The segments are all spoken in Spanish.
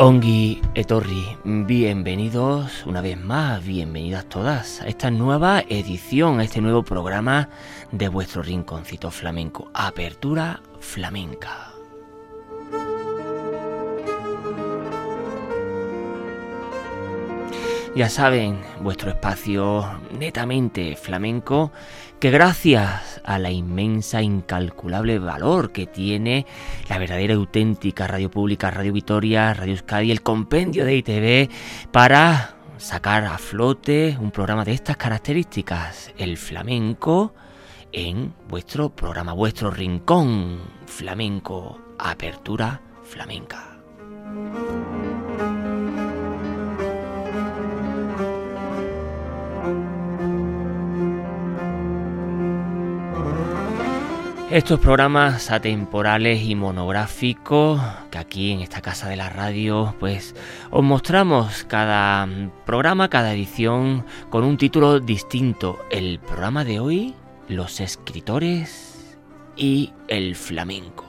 Ongi Etorri, bienvenidos una vez más, bienvenidas todas a esta nueva edición, a este nuevo programa de vuestro rinconcito flamenco, Apertura Flamenca. Ya saben, vuestro espacio netamente flamenco, que gracias a la inmensa, incalculable valor que tiene la verdadera auténtica radio pública, Radio Vitoria, Radio Euskadi, el compendio de ITV, para sacar a flote un programa de estas características, el flamenco, en vuestro programa, vuestro rincón flamenco, apertura flamenca. Estos programas atemporales y monográficos que aquí en esta casa de la radio pues os mostramos cada programa, cada edición con un título distinto. El programa de hoy, los escritores y el flamenco.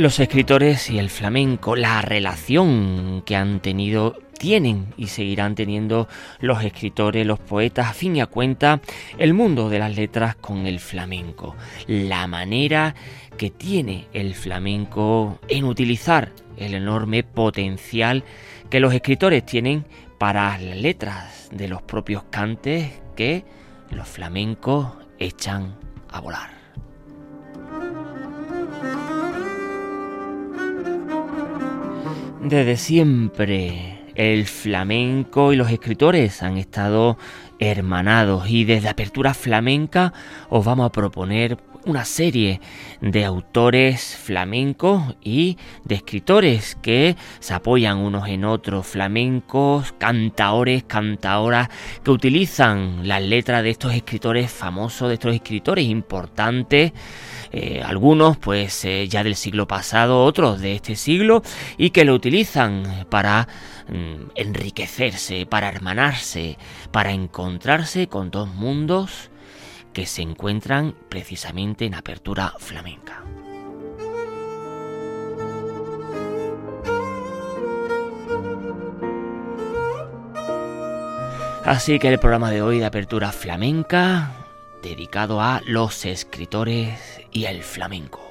Los escritores y el flamenco, la relación que han tenido, tienen y seguirán teniendo los escritores, los poetas, a fin y a cuenta, el mundo de las letras con el flamenco. La manera que tiene el flamenco en utilizar el enorme potencial que los escritores tienen para las letras de los propios cantes que los flamencos echan a volar. Desde siempre el flamenco y los escritores han estado hermanados y desde Apertura Flamenca os vamos a proponer una serie de autores flamencos y de escritores que se apoyan unos en otros, flamencos, cantaores, cantaoras, que utilizan las letras de estos escritores famosos, de estos escritores importantes, eh, algunos pues eh, ya del siglo pasado, otros de este siglo, y que lo utilizan para mm, enriquecerse, para hermanarse, para encontrarse con dos mundos que se encuentran precisamente en apertura flamenca. Así que el programa de hoy de apertura flamenca, dedicado a los escritores y el flamenco.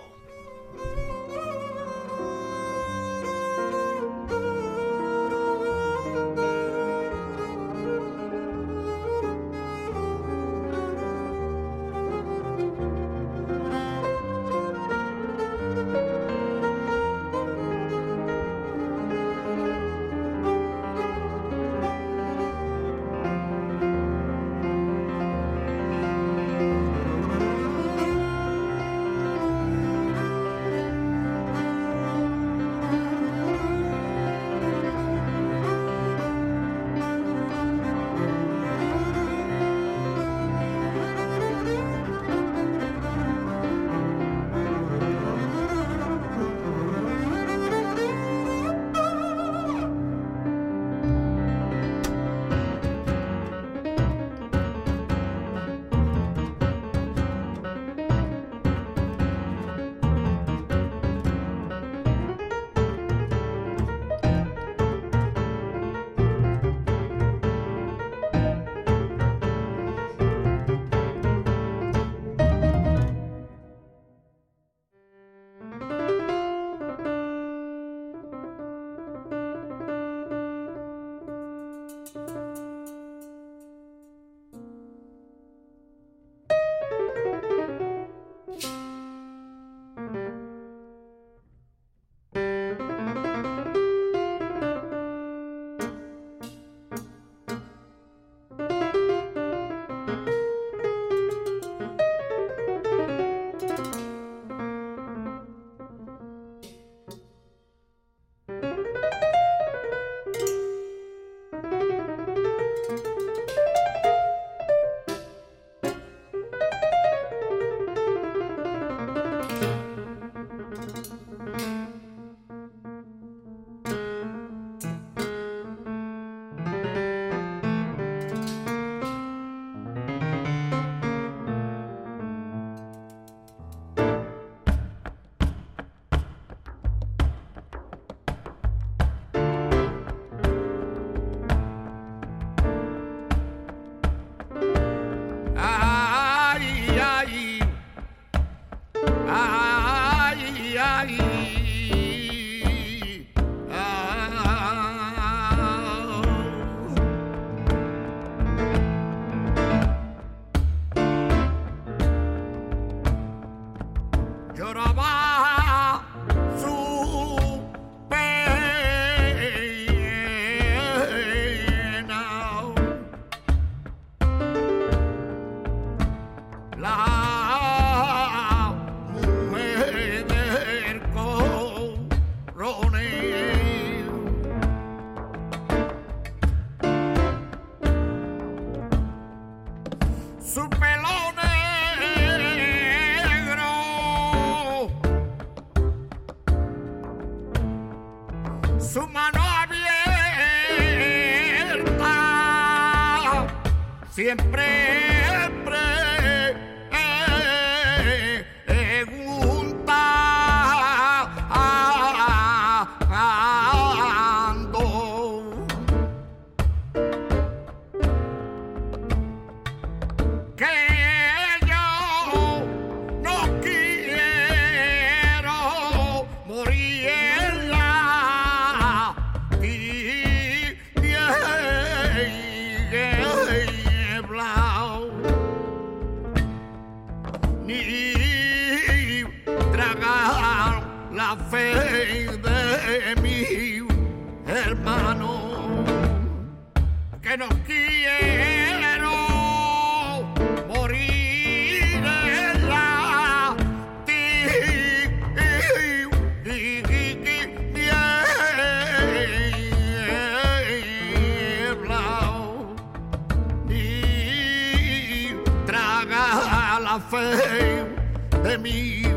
me.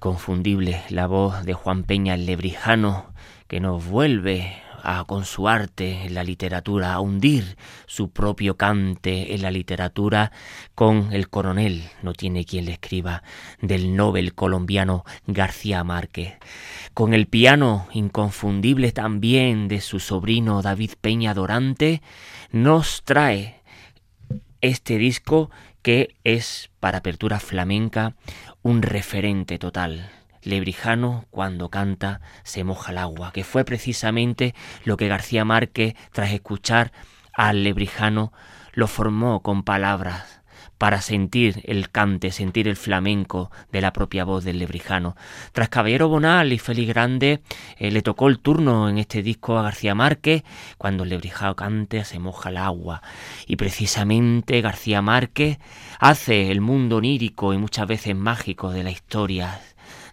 Inconfundible la voz de Juan Peña el Lebrijano que nos vuelve a con su arte en la literatura, a hundir su propio cante en la literatura con el coronel, no tiene quien le escriba, del Nobel colombiano García Márquez, con el piano inconfundible también de su sobrino David Peña Dorante, nos trae este disco que es para apertura flamenca un referente total. Lebrijano, cuando canta, se moja el agua, que fue precisamente lo que García Márquez, tras escuchar al Lebrijano, lo formó con palabras para sentir el cante, sentir el flamenco de la propia voz del lebrijano. Tras Caballero Bonal y Félix Grande, eh, le tocó el turno en este disco a García Márquez, cuando el lebrijano cante se moja el agua. Y precisamente García Márquez hace el mundo onírico y muchas veces mágico de la historia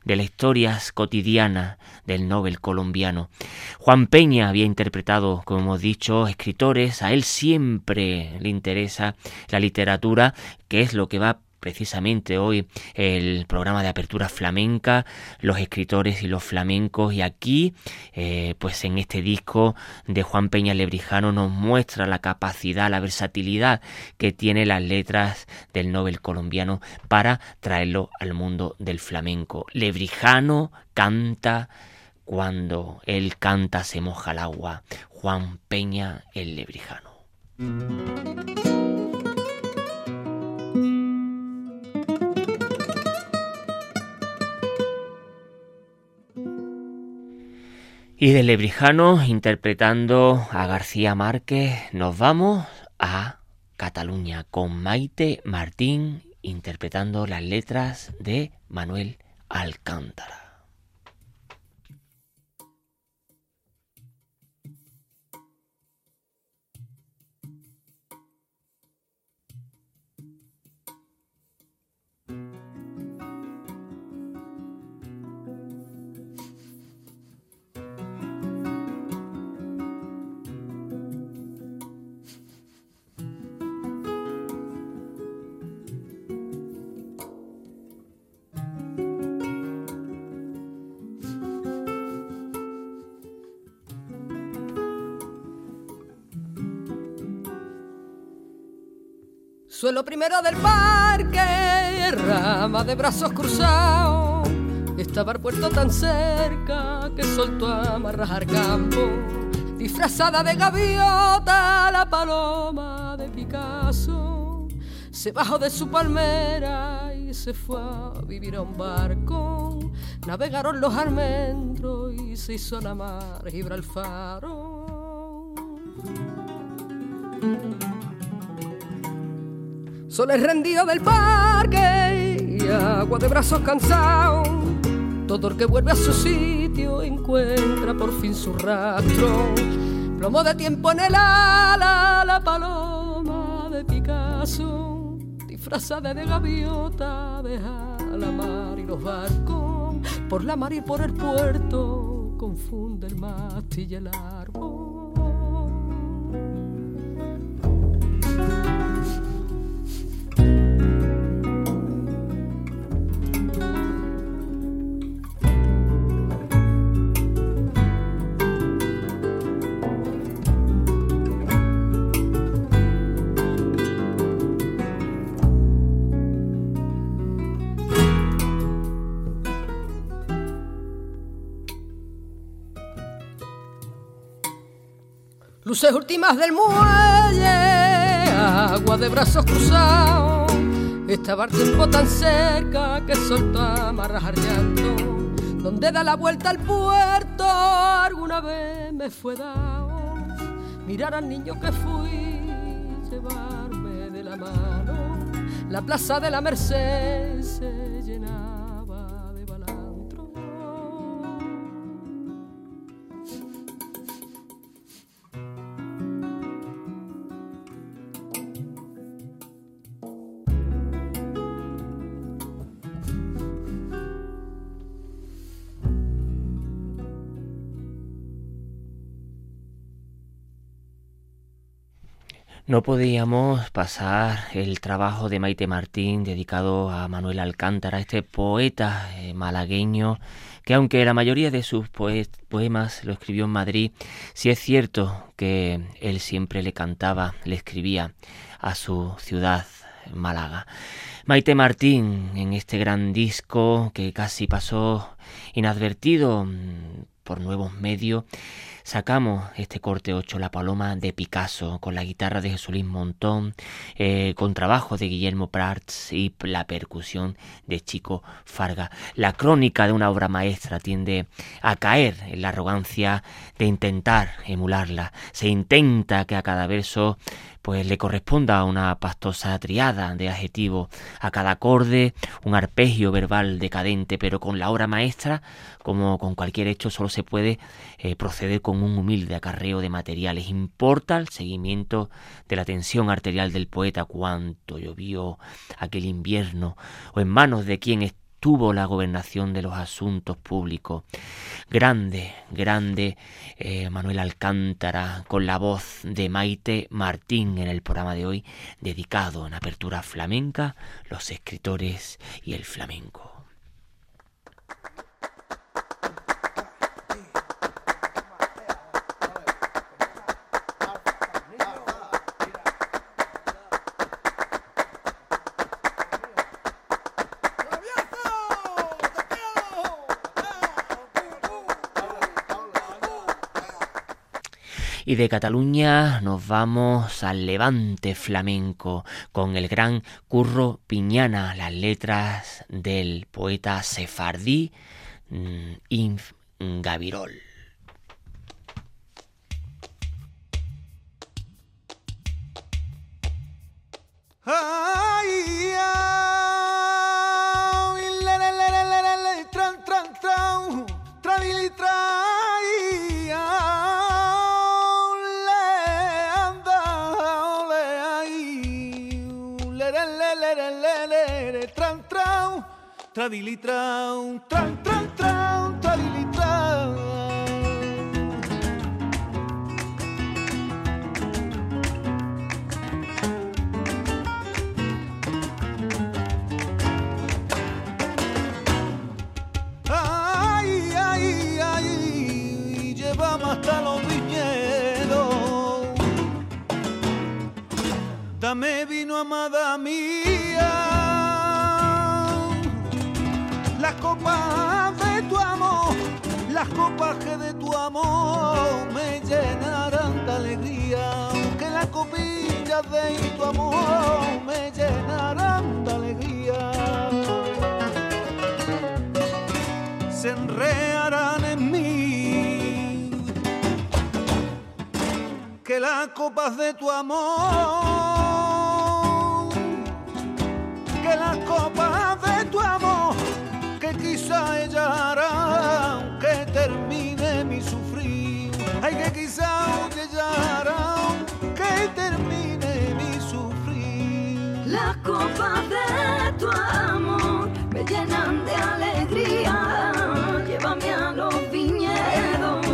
de las historias cotidianas del Nobel colombiano. Juan Peña había interpretado, como hemos dicho, escritores, a él siempre le interesa la literatura, que es lo que va precisamente hoy el programa de apertura flamenca, los escritores y los flamencos y aquí eh, pues en este disco de Juan Peña Lebrijano nos muestra la capacidad, la versatilidad que tiene las letras del Nobel colombiano para traerlo al mundo del flamenco. Lebrijano canta cuando él canta se moja el agua. Juan Peña el Lebrijano. Y de Lebrijano, interpretando a García Márquez, nos vamos a Cataluña con Maite Martín interpretando las letras de Manuel Alcántara. Suelo primero del parque, rama de brazos cruzados. Estaba el puerto tan cerca que soltó a amarrar campo. Disfrazada de gaviota, la paloma de Picasso. Se bajó de su palmera y se fue a vivir a un barco. Navegaron los almendros y se hizo la mar Gibralfaro. Soles rendido del parque y agua de brazos cansados. Todo el que vuelve a su sitio encuentra por fin su rastro. Plomo de tiempo en el ala, la paloma de Picasso, disfrazada de gaviota, deja la mar y los barcos. Por la mar y por el puerto confunde el mástil y el árbol. Luces últimas del muelle, agua de brazos cruzados. Estaba el tiempo tan cerca que soltó a amarrar llanto. Donde da la vuelta al puerto, alguna vez me fue dado mirar al niño que fui, llevarme de la mano. La plaza de la Merced No podíamos pasar el trabajo de Maite Martín dedicado a Manuel Alcántara, este poeta eh, malagueño que aunque la mayoría de sus poemas lo escribió en Madrid, sí es cierto que él siempre le cantaba, le escribía a su ciudad, Málaga. Maite Martín en este gran disco que casi pasó inadvertido mm, por nuevos medios, sacamos este corte 8, La Paloma de Picasso, con la guitarra de Jesulín Montón, eh, con trabajo de Guillermo Prats y la percusión de Chico Farga. La crónica de una obra maestra tiende a caer en la arrogancia de intentar emularla. Se intenta que a cada verso pues le corresponda una pastosa triada de adjetivos a cada acorde, un arpegio verbal decadente, pero con la obra maestra, como con cualquier hecho, solo se puede eh, proceder con un humilde acarreo de materiales. Importa el seguimiento de la tensión arterial del poeta, cuánto llovió aquel invierno, o en manos de quien está tuvo la gobernación de los asuntos públicos. Grande, grande eh, Manuel Alcántara con la voz de Maite Martín en el programa de hoy dedicado en apertura flamenca, los escritores y el flamenco. Y de Cataluña nos vamos al levante flamenco con el gran Curro Piñana, las letras del poeta sefardí mm, Inf Gavirol. Ay, llevamos hasta los viñedos. Dame vino, amada mía las copas de tu amor, las copas de tu amor me llenarán de alegría, que las copillas de tu amor me llenarán de alegría. Se enrearán que las copas de tu amor, que las copas de tu amor quizá ella hará que termine mi sufrir. Ay, que quizá ella hará que termine mi sufrir. Las copas de tu amor me llenan de alegría. Llévame a los viñedos,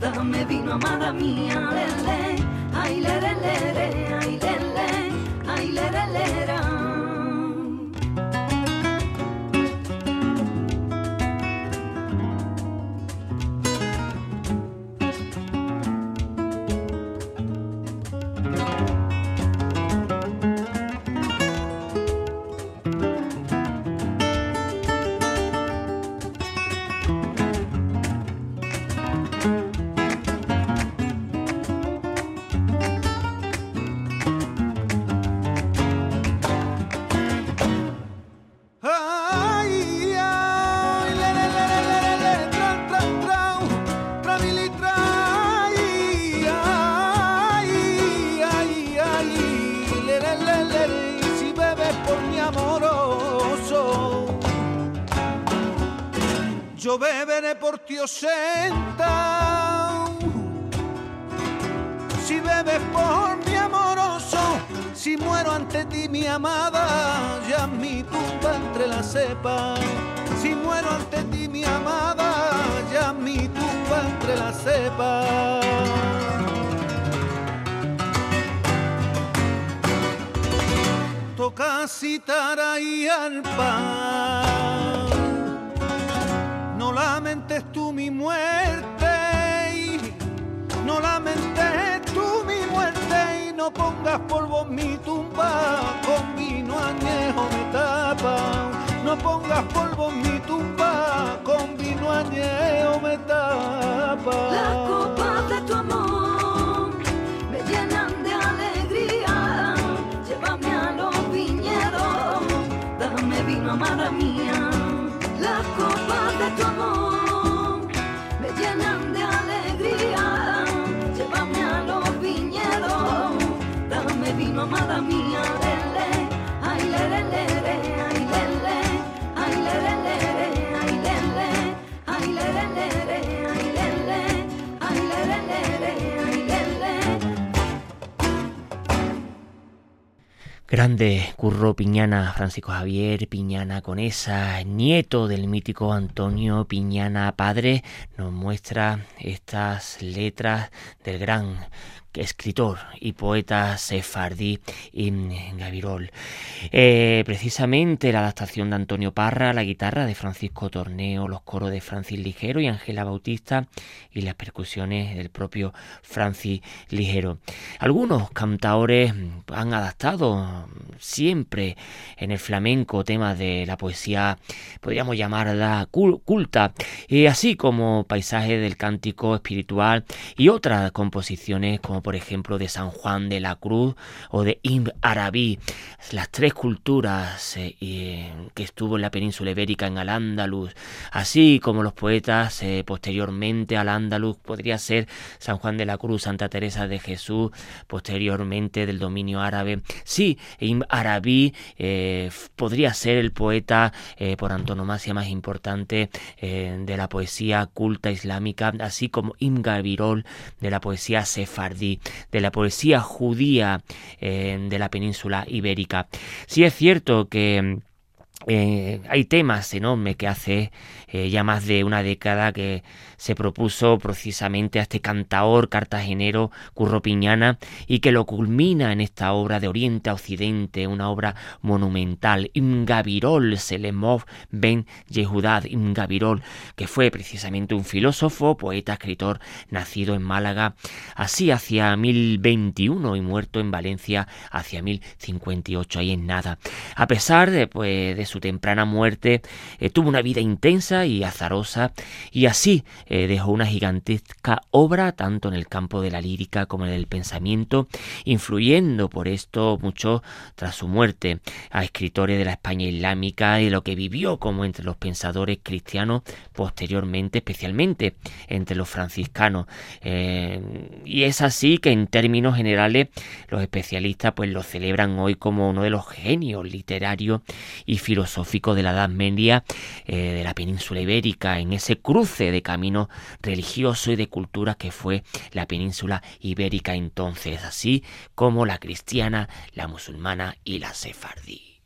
dame vino, amada mía, lele. Ay, lere, lere, ay, lele, ay, lere, lere. Yo beberé por ti senta. Si bebes por mi amoroso, si muero ante ti mi amada, ya mi tumba entre la cepa. Si muero ante ti mi amada, ya mi tumba entre la cepa. Toca citar ahí al pan lamentes tú mi muerte, no lamentes tú mi muerte y no pongas polvo en mi tumba, con vino añejo me tapa. No pongas polvo en mi tumba, con vino añejo me tapa. Las copas de tu amor me llenan de alegría, llévame a los viñedos, dame vino, amada mía amada mía, Grande Curro Piñana, Francisco Javier Piñana Conesa, nieto del mítico Antonio Piñana padre, nos muestra estas letras del gran escritor y poeta sefardí en Gavirol. Eh, precisamente la adaptación de Antonio Parra, la guitarra de Francisco Torneo, los coros de Francis Ligero y Ángela Bautista y las percusiones del propio Francis Ligero. Algunos cantaores han adaptado siempre en el flamenco temas de la poesía, podríamos llamarla culta, y así como paisajes del cántico espiritual y otras composiciones como por ejemplo, de San Juan de la Cruz o de Ibn Arabi, las tres culturas eh, eh, que estuvo en la península ibérica en Al-Ándalus, así como los poetas eh, posteriormente al Ándalus, podría ser San Juan de la Cruz, Santa Teresa de Jesús, posteriormente del dominio árabe. Sí, Ibn Arabi podría ser el poeta por antonomasia más importante de la poesía culta islámica, así como Ibn Gabirol de la poesía sefardí de la poesía judía eh, de la península ibérica. Sí es cierto que eh, hay temas enormes que hace eh, ya más de una década que se propuso precisamente a este cantaor cartagenero Curro Piñana y que lo culmina en esta obra de Oriente a Occidente, una obra monumental, Imgavirol Selemov Ben Yehudad Imgavirol, que fue precisamente un filósofo, poeta, escritor, nacido en Málaga, así hacia 1021 y muerto en Valencia hacia 1058, ahí en nada. A pesar de, pues, de su temprana muerte, eh, tuvo una vida intensa y azarosa y así eh, dejó una gigantesca obra tanto en el campo de la lírica como en el pensamiento, influyendo por esto mucho tras su muerte a escritores de la España islámica y lo que vivió como entre los pensadores cristianos posteriormente, especialmente entre los franciscanos. Eh, y es así que en términos generales los especialistas pues lo celebran hoy como uno de los genios literarios y filosóficos de la Edad Media eh, de la península ibérica, en ese cruce de caminos religioso y de cultura que fue la península ibérica entonces, así como la cristiana, la musulmana y la sefardí.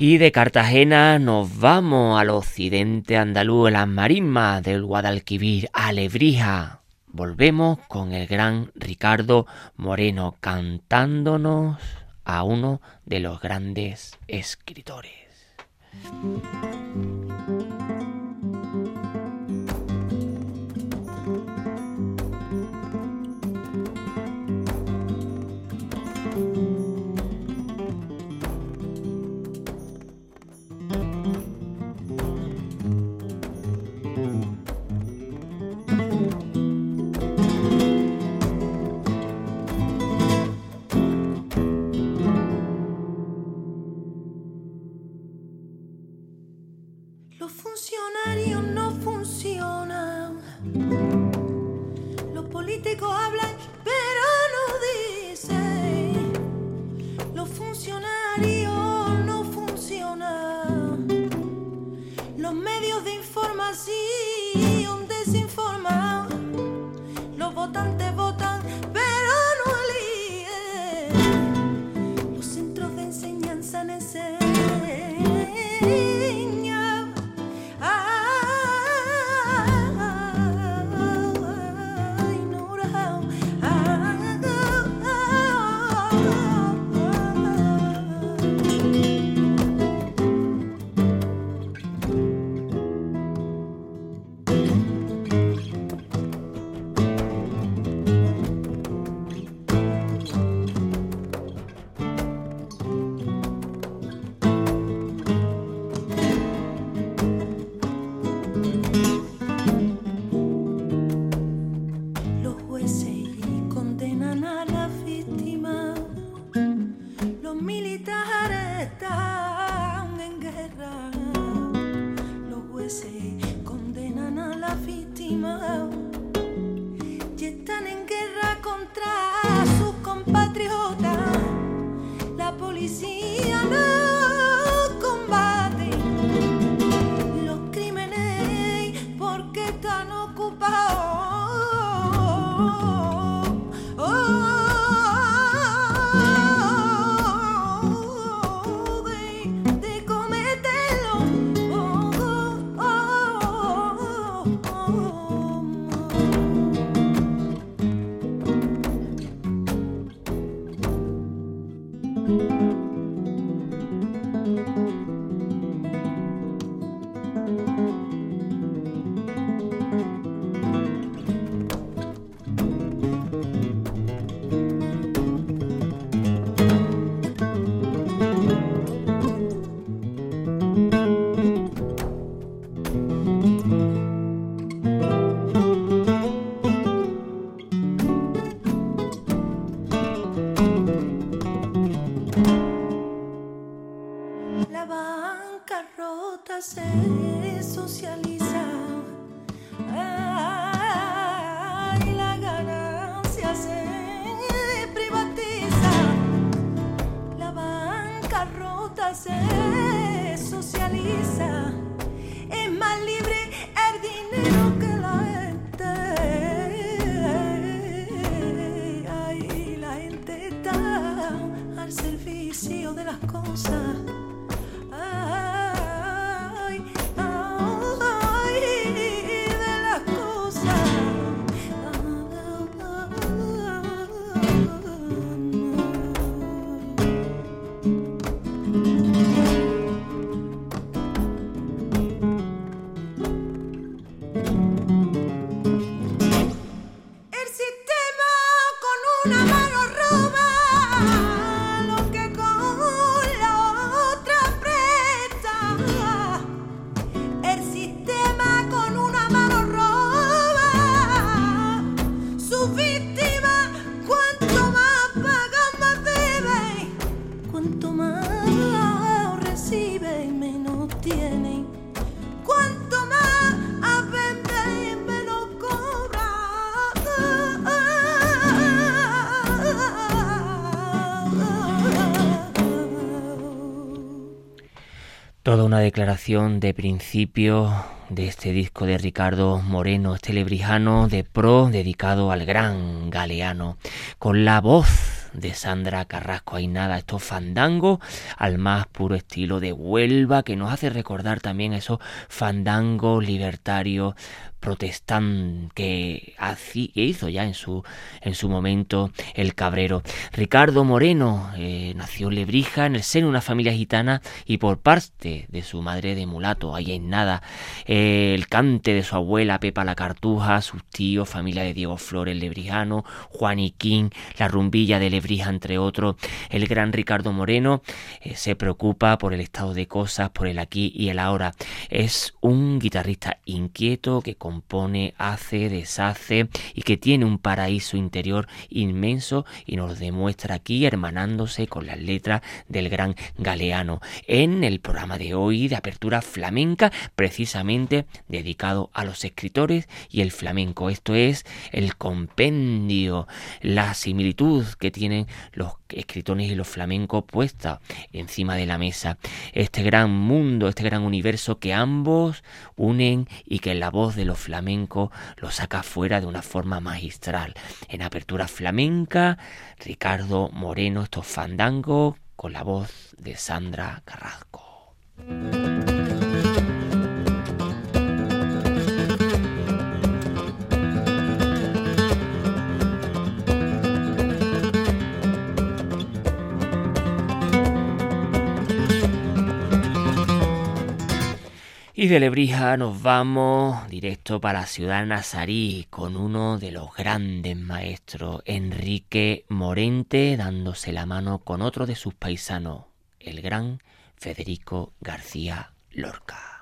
Y de Cartagena nos vamos al occidente andaluz, las marismas del Guadalquivir, a Lebrija. Volvemos con el gran Ricardo Moreno cantándonos a uno de los grandes escritores. están ocupados. Declaración de principio de este disco de Ricardo Moreno, este lebrijano de pro dedicado al gran galeano, con la voz de Sandra Carrasco. Hay nada, esto fandango al más puro estilo de Huelva, que nos hace recordar también esos fandangos libertarios protestante que, hizo ya en su, en su momento el cabrero. Ricardo Moreno eh, nació en Lebrija en el seno de una familia gitana y por parte de su madre de mulato, ahí en nada. Eh, el cante de su abuela Pepa la Cartuja, sus tíos, familia de Diego Flores Lebrijano, Juan King, la rumbilla de Lebrija, entre otros. El gran Ricardo Moreno eh, se preocupa por el estado de cosas, por el aquí y el ahora. Es un guitarrista inquieto que compone, hace, deshace y que tiene un paraíso interior inmenso y nos demuestra aquí hermanándose con las letras del gran Galeano en el programa de hoy de apertura flamenca precisamente dedicado a los escritores y el flamenco. Esto es el compendio, la similitud que tienen los escritores y los flamencos puesta encima de la mesa. Este gran mundo, este gran universo que ambos unen y que en la voz de los flamencos lo saca fuera de una forma magistral. En apertura flamenca, Ricardo Moreno, estos fandangos con la voz de Sandra Carrasco. Y de Lebrija nos vamos directo para la ciudad nazarí con uno de los grandes maestros, Enrique Morente, dándose la mano con otro de sus paisanos, el gran Federico García Lorca.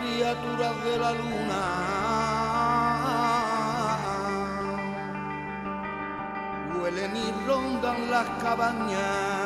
criaturas de la luna. Huelen y rondan las cabañas.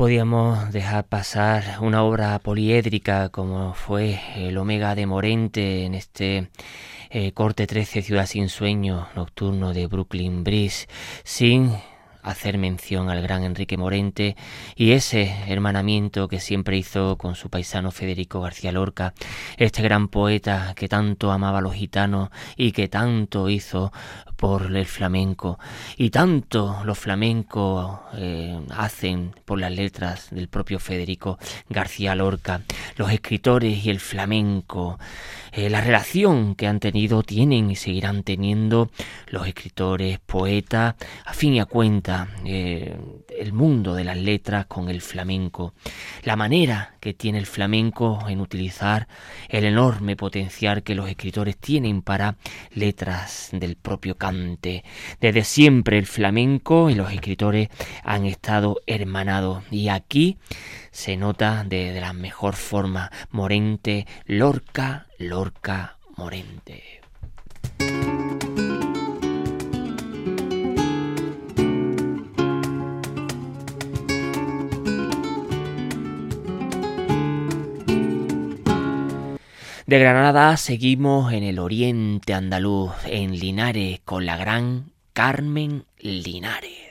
Podíamos dejar pasar una obra poliédrica como fue el Omega de Morente en este eh, corte 13 Ciudad sin sueño nocturno de Brooklyn Bridge sin hacer mención al gran Enrique Morente y ese hermanamiento que siempre hizo con su paisano Federico García Lorca, este gran poeta que tanto amaba a los gitanos y que tanto hizo por el flamenco. Y tanto los flamencos eh, hacen por las letras del propio Federico García Lorca, los escritores y el flamenco eh, la relación que han tenido, tienen y seguirán teniendo los escritores, poetas, a fin y a cuenta, eh, el mundo de las letras con el flamenco, la manera que tiene el flamenco en utilizar el enorme potencial que los escritores tienen para letras del propio canto Desde siempre el flamenco y los escritores han estado hermanados y aquí se nota de, de la mejor forma. Morente, Lorca, Lorca, Morente. De Granada seguimos en el oriente andaluz, en Linares, con la gran Carmen Linares.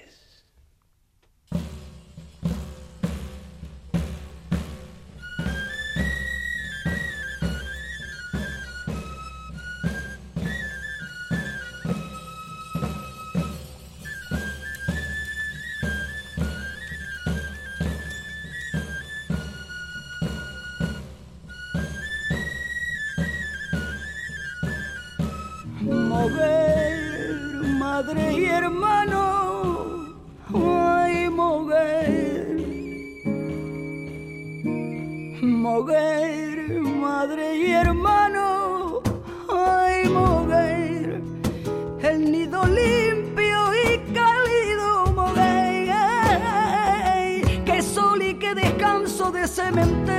hermano. Ay mujer mujer madre y hermano. Ay Moguer, el nido limpio y cálido mujer que sol y que descanso de cementerio.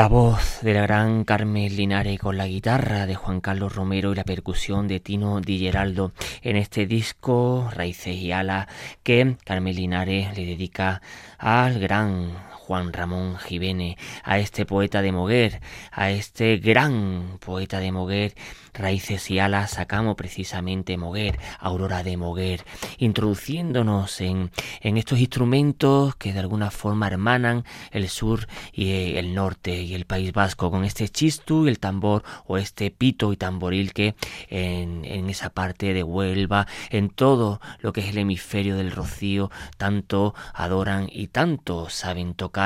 La voz de la gran Carmen Linares con la guitarra de Juan Carlos Romero y la percusión de Tino Di Geraldo en este disco Raíces y Alas que Carmen Linares le dedica al gran Juan Ramón Jiménez, a este poeta de Moguer, a este gran poeta de Moguer. Raíces y alas sacamos precisamente Moguer, Aurora de Moguer, introduciéndonos en, en estos instrumentos que de alguna forma hermanan el sur y el norte y el País Vasco, con este chistu y el tambor o este pito y tamboril que en, en esa parte de Huelva, en todo lo que es el hemisferio del Rocío, tanto adoran y tanto saben tocar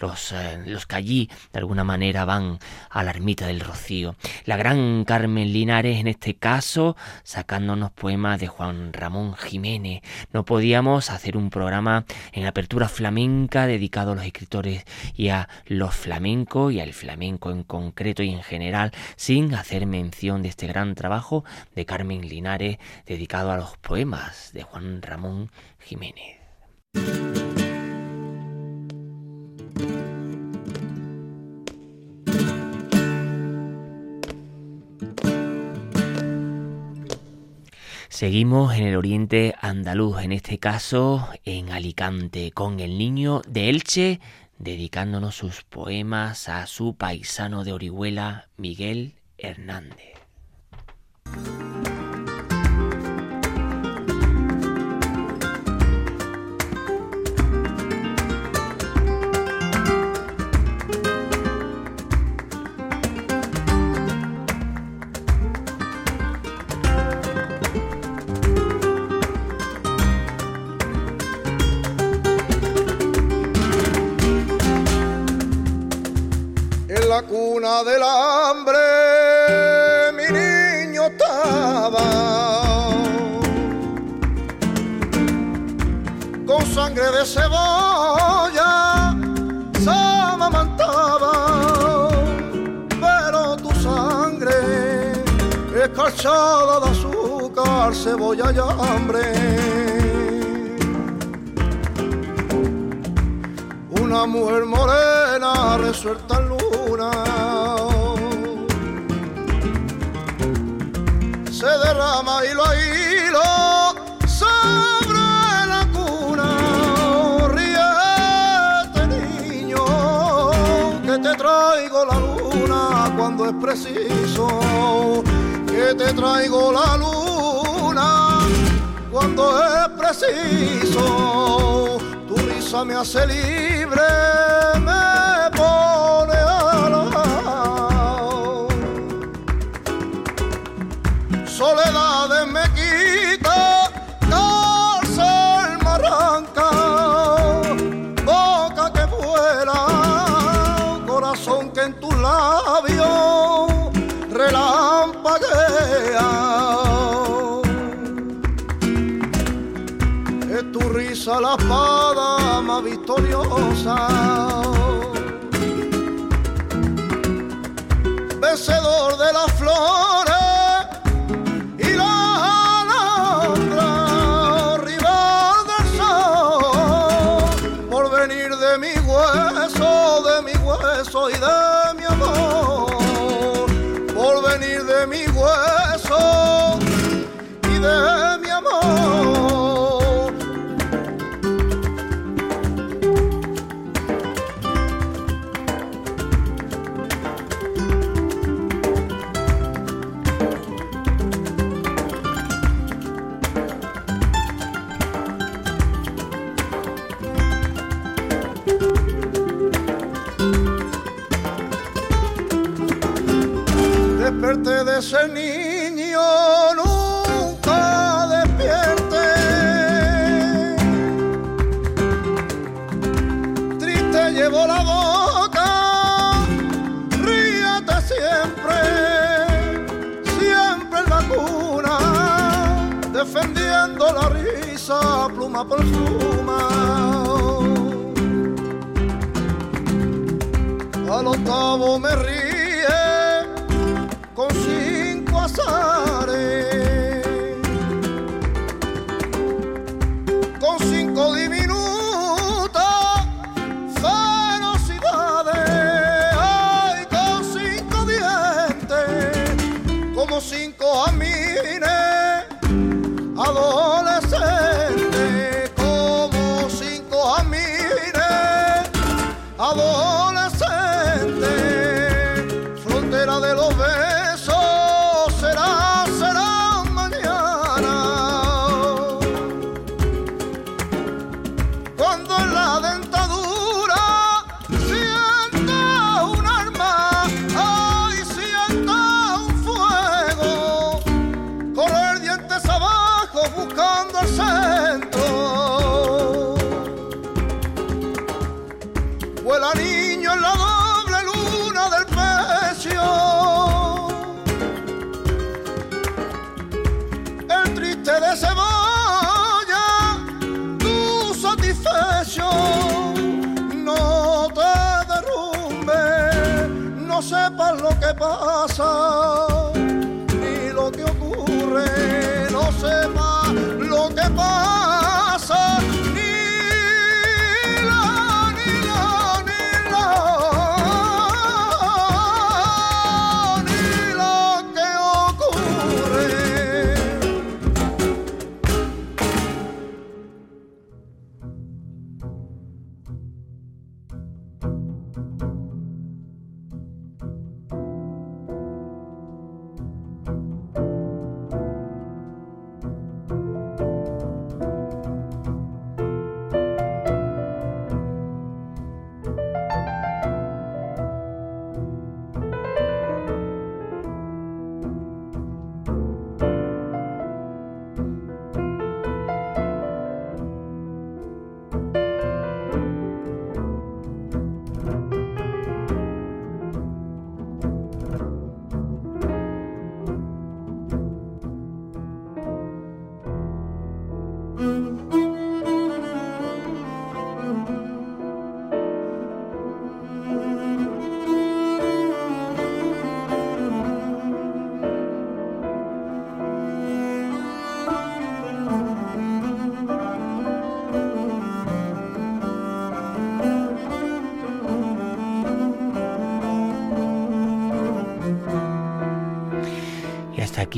los, eh, los que allí de alguna manera van a la ermita del Rocío. La gran Carmen Linares en este caso sacándonos poemas de Juan Ramón Jiménez. No podíamos hacer un programa en apertura flamenca dedicado a los escritores y a los flamencos y al flamenco en concreto y en general sin hacer mención de este gran trabajo de Carmen Linares dedicado a los poemas de Juan Ramón Jiménez. Seguimos en el oriente andaluz, en este caso en Alicante, con el niño de Elche, dedicándonos sus poemas a su paisano de Orihuela, Miguel Hernández. Cuna del hambre mi niño estaba. Con sangre de cebolla se amamantaba pero tu sangre escarchada de azúcar cebolla y hambre. Una mujer morena resuelta preciso. Que te traigo la luna cuando es preciso me hace libre, la espada victoriosa. Vencedor de las flores de pasar.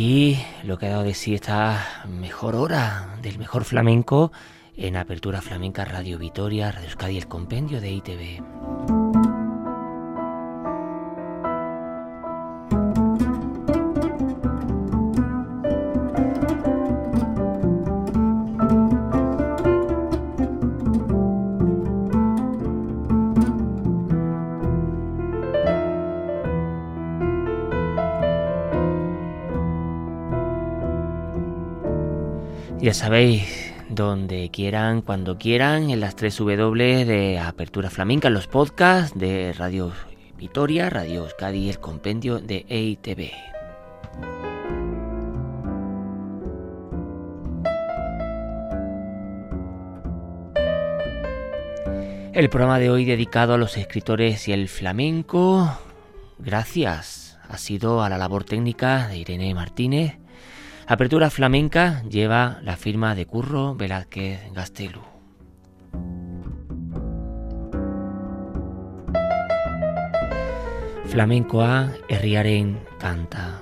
Aquí lo que ha dado de sí esta mejor hora del mejor flamenco en Apertura Flamenca Radio Vitoria, Radio Euskadi, el compendio de ITV. Sabéis, donde quieran, cuando quieran, en las tres W de Apertura Flamenca, los podcasts de Radio Vitoria, Radio Euskadi el compendio de EITV. El programa de hoy dedicado a los escritores y el flamenco, gracias, ha sido a la labor técnica de Irene Martínez Apertura Flamenca lleva la firma de Curro Velázquez Gastelu. Flamencoa herriaren canta.